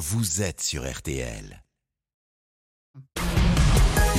vous êtes sur RTL.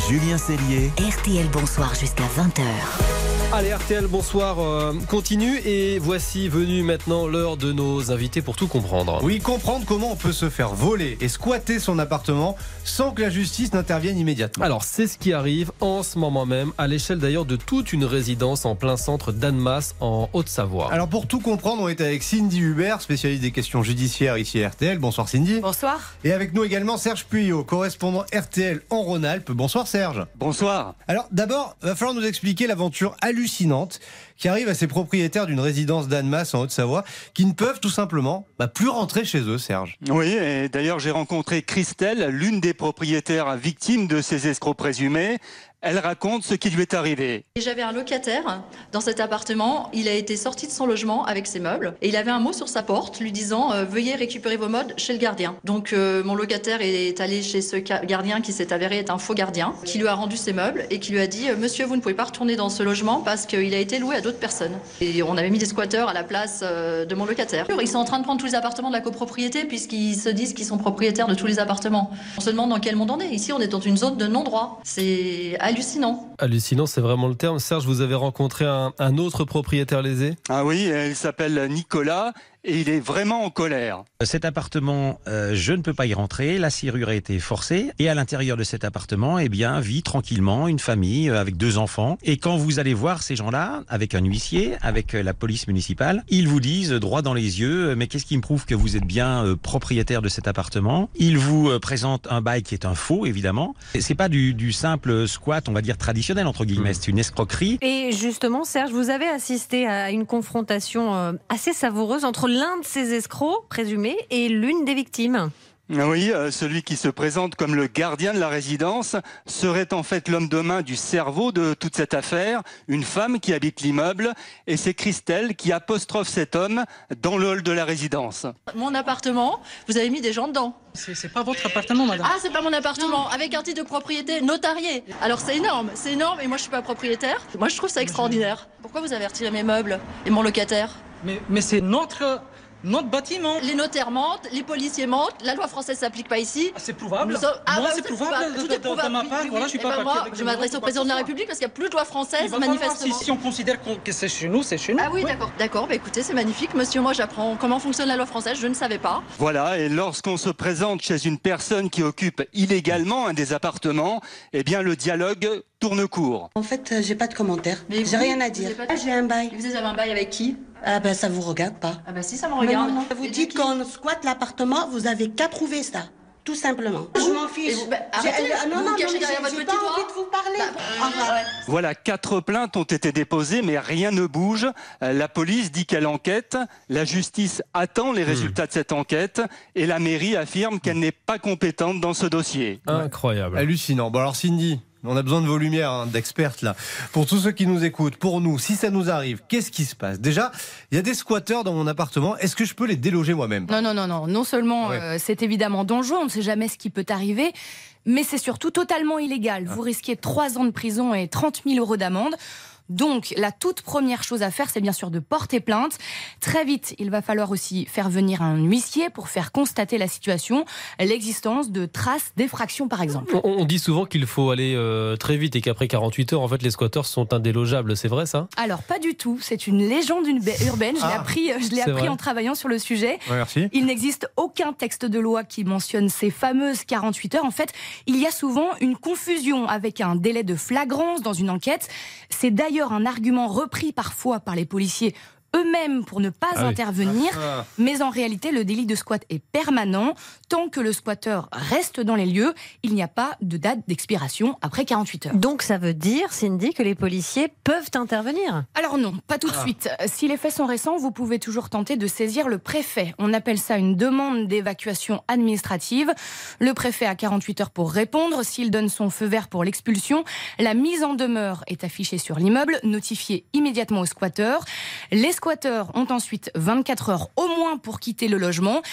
Julien Cellier. RTL Bonsoir jusqu'à 20h. Allez RTL, bonsoir, euh, continue et voici venue maintenant l'heure de nos invités pour tout comprendre. Oui, comprendre comment on peut se faire voler et squatter son appartement sans que la justice n'intervienne immédiatement. Alors c'est ce qui arrive en ce moment même, à l'échelle d'ailleurs de toute une résidence en plein centre d'Annemasse en Haute-Savoie. Alors pour tout comprendre, on est avec Cindy Hubert, spécialiste des questions judiciaires ici à RTL. Bonsoir Cindy. Bonsoir. Et avec nous également Serge Puyot, correspondant RTL en Rhône-Alpes. Bonsoir Serge. Bonsoir. Alors d'abord, va falloir nous expliquer l'aventure hallucinante hallucinante qui arrive à ces propriétaires d'une résidence d'Annemasse en Haute-Savoie qui ne peuvent tout simplement bah, plus rentrer chez eux, Serge. Oui, et d'ailleurs j'ai rencontré Christelle, l'une des propriétaires victimes de ces escrocs présumés. Elle raconte ce qui lui est arrivé. J'avais un locataire dans cet appartement. Il a été sorti de son logement avec ses meubles et il avait un mot sur sa porte lui disant euh, Veuillez récupérer vos meubles chez le gardien. Donc euh, mon locataire est allé chez ce gardien qui s'est avéré être un faux gardien, qui lui a rendu ses meubles et qui lui a dit euh, Monsieur, vous ne pouvez pas retourner dans ce logement parce qu'il a été loué à d'autres personnes. Et on avait mis des squatteurs à la place de mon locataire. Ils sont en train de prendre tous les appartements de la copropriété puisqu'ils se disent qu'ils sont propriétaires de tous les appartements. On se demande dans quel monde on est. Ici, on est dans une zone de non-droit. C'est hallucinant. Hallucinant, c'est vraiment le terme. Serge, vous avez rencontré un, un autre propriétaire lésé? Ah oui, il s'appelle Nicolas et il est vraiment en colère. Cet appartement, euh, je ne peux pas y rentrer. La serrure a été forcée et à l'intérieur de cet appartement, eh bien, vit tranquillement une famille euh, avec deux enfants. Et quand vous allez voir ces gens-là, avec un huissier, avec euh, la police municipale, ils vous disent droit dans les yeux, mais qu'est-ce qui me prouve que vous êtes bien euh, propriétaire de cet appartement? Ils vous euh, présentent un bail qui est un faux, évidemment. C'est pas du, du simple squat, on va dire traditionnel entre guillemets. C'est une escroquerie. Et justement, Serge, vous avez assisté à une confrontation assez savoureuse entre l'un de ces escrocs présumés et l'une des victimes. Oui, euh, celui qui se présente comme le gardien de la résidence serait en fait l'homme de main du cerveau de toute cette affaire, une femme qui habite l'immeuble, et c'est Christelle qui apostrophe cet homme dans le hall de la résidence. Mon appartement, vous avez mis des gens dedans. C'est c'est pas votre appartement, madame. Ah, c'est pas mon appartement, avec un titre de propriété notarié. Alors c'est énorme, c'est énorme, et moi je suis pas propriétaire. Moi je trouve ça extraordinaire. Pourquoi vous avez retiré mes meubles et mon locataire? Mais, mais c'est notre, notre bâtiment. Les notaires mentent, les policiers mentent, la loi française s'applique pas ici. Ah, c'est prouvable. Nous sommes- Ah, Moi, bah, c'est prouvable tout de, est de- prouvable. de ma Oui, part. oui, voilà, oui. je suis Eh pas ben, moi, je m'adresse au président de la République parce qu'il n'y a plus de loi française, manifestement. si, si on considère que c'est chez nous, c'est chez nous. Ah oui, Oui. d'accord. D'accord, bah écoutez, c'est magnifique. Monsieur, moi j'apprends comment fonctionne la loi française, je ne savais pas. Voilà, et lorsqu'on se présente chez une personne qui occupe illégalement un des appartements, eh bien le dialogue tourne court. En fait, euh, j'ai pas de commentaire. Mais J'ai rien à dire. de- Ah, J'ai un bail. Vous avez un bail avec qui? Ah ben ça vous regarde pas. Ah bah si, ça me regarde. non, non. Vous dites qu'on squatte l'appartement, vous avez qu'à prouver ça. Tout simplement. Je m'en fiche. Vous- bah, arrêtez, euh, non, vous non, vous cachez derrière votre petit pas doigt. envie de vous parler. Bah, Enfin, ouais. Voilà, quatre plaintes ont été déposées, mais rien ne bouge. Euh, La police dit qu'elle enquête, la justice attend les résultats de cette enquête, et la mairie affirme qu'elle n'est pas compétente dans ce dossier. Incroyable. Hallucinant. Bon alors Cindy, on a besoin de vos lumières, hein, d'expertes là. Pour tous ceux qui nous écoutent, pour nous, si ça nous arrive, qu'est-ce qui se passe? Déjà, il y a des squatteurs dans mon appartement. Est-ce que je peux les déloger moi-même? Non, non, non, non. Non seulement Ouais. euh, c'est évidemment dangereux, on ne sait jamais ce qui peut arriver, mais c'est surtout totalement illégal. Ah. Vous risquez 3 ans de prison et 30 000 euros d'amende. Donc, la toute première chose à faire, c'est bien sûr de porter plainte. Très vite, il va falloir aussi faire venir un huissier pour faire constater la situation, l'existence de traces d'effraction, par exemple. On, on dit souvent qu'il faut aller euh, très vite et qu'après 48 heures, en fait, les squatteurs sont indélogeables. C'est vrai ça? Alors, pas du tout. C'est une légende urba- urbaine. Je l'ai Ah. appris, euh, je l'ai appris vrai. en travaillant sur le sujet. Ouais, Merci. Il n'existe aucun texte de loi qui mentionne ces fameuses 48 heures. En fait, il y a souvent une confusion avec un délai de flagrance dans une enquête. C'est d'ailleurs un argument repris parfois par les policiers eux-mêmes pour ne pas Ah oui. intervenir. Ah. Mais en réalité, le délit de squat est permanent. Tant que le squatteur reste dans les lieux, il n'y a pas de date d'expiration après 48 heures. Donc ça veut dire, Cindy, que les policiers peuvent intervenir? Alors non, pas tout de suite. Si les faits sont récents, vous pouvez toujours tenter de saisir le préfet. On appelle ça une demande d'évacuation administrative. Le préfet a 48 heures pour répondre. S'il donne son feu vert pour l'expulsion, la mise en demeure est affichée sur l'immeuble, notifiée immédiatement au squatteur. Les squatteurs ont ensuite 24 heures au moins pour quitter le logement.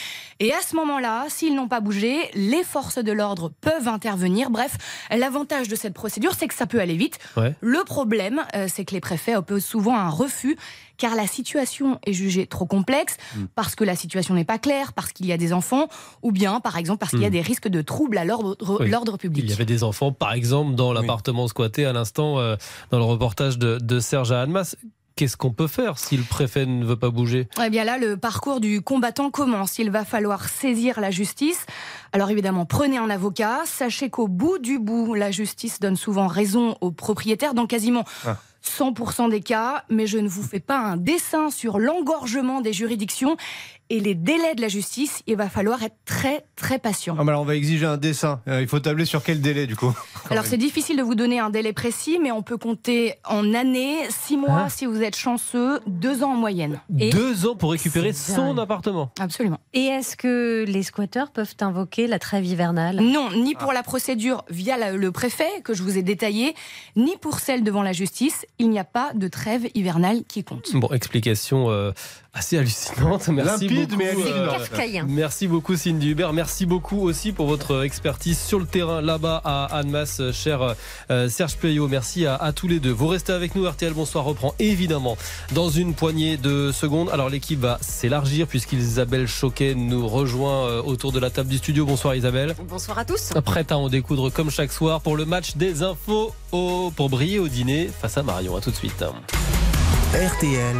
Et à ce moment-là, s'ils n'ont pas bougé, les forces de l'ordre peuvent intervenir. Bref, l'avantage de cette procédure, c'est que ça peut aller vite. Ouais. Le problème, euh, c'est que les préfets opposent souvent un refus car la situation est jugée trop complexe, Mm. parce que la situation n'est pas claire, parce qu'il y a des enfants, ou bien, par exemple, parce qu'il y a Mm. des risques de troubles à l'ordre Oui. public. Il y avait des enfants, par exemple, dans l'appartement squatté à l'instant, euh, dans le reportage de, de Serge à Annemasse. Qu'est-ce qu'on peut faire si le préfet ne veut pas bouger? Eh bien là, le parcours du combattant commence. Il va falloir saisir la justice. Alors évidemment, prenez un avocat. Sachez qu'au bout du bout, la justice donne souvent raison aux propriétaires dans quasiment Ah. 100% des cas. Mais je ne vous fais pas un dessin sur l'engorgement des juridictions et les délais de la justice. Il va falloir être très très patient. Ah, mais alors on va exiger un dessin. Euh, il faut tabler sur quel délai du coup Alors c'est difficile de vous donner un délai précis, mais on peut compter en années, six mois Hein si vous êtes chanceux, deux ans en moyenne. Et Deux ans pour récupérer son dingue. appartement. absolument. Et est-ce que les squatteurs peuvent invoquer la trêve hivernale? Non, ni pour la procédure via la- le préfet que je vous ai détaillé, ni pour celle devant la justice. Il n'y a pas de trêve hivernale qui compte. Bon, explication euh, assez hallucinante. Merci Limpide, beaucoup. mais euh. Merci beaucoup Cindy Hubert. Merci beaucoup aussi pour votre expertise sur le terrain là-bas à Annemasse, cher euh, Serge Playot. Merci à, à tous les deux. Vous restez avec nous. RTL Bonsoir reprend évidemment dans une poignée de secondes. Alors l'équipe va s'élargir puisqu'Isabelle Choquet nous rejoint autour de la table du studio. Bonsoir Isabelle. Bonsoir à tous. Prête à en découdre comme chaque soir pour le match des infos au- pour briller au dîner face à Marion. À tout de suite. RTL.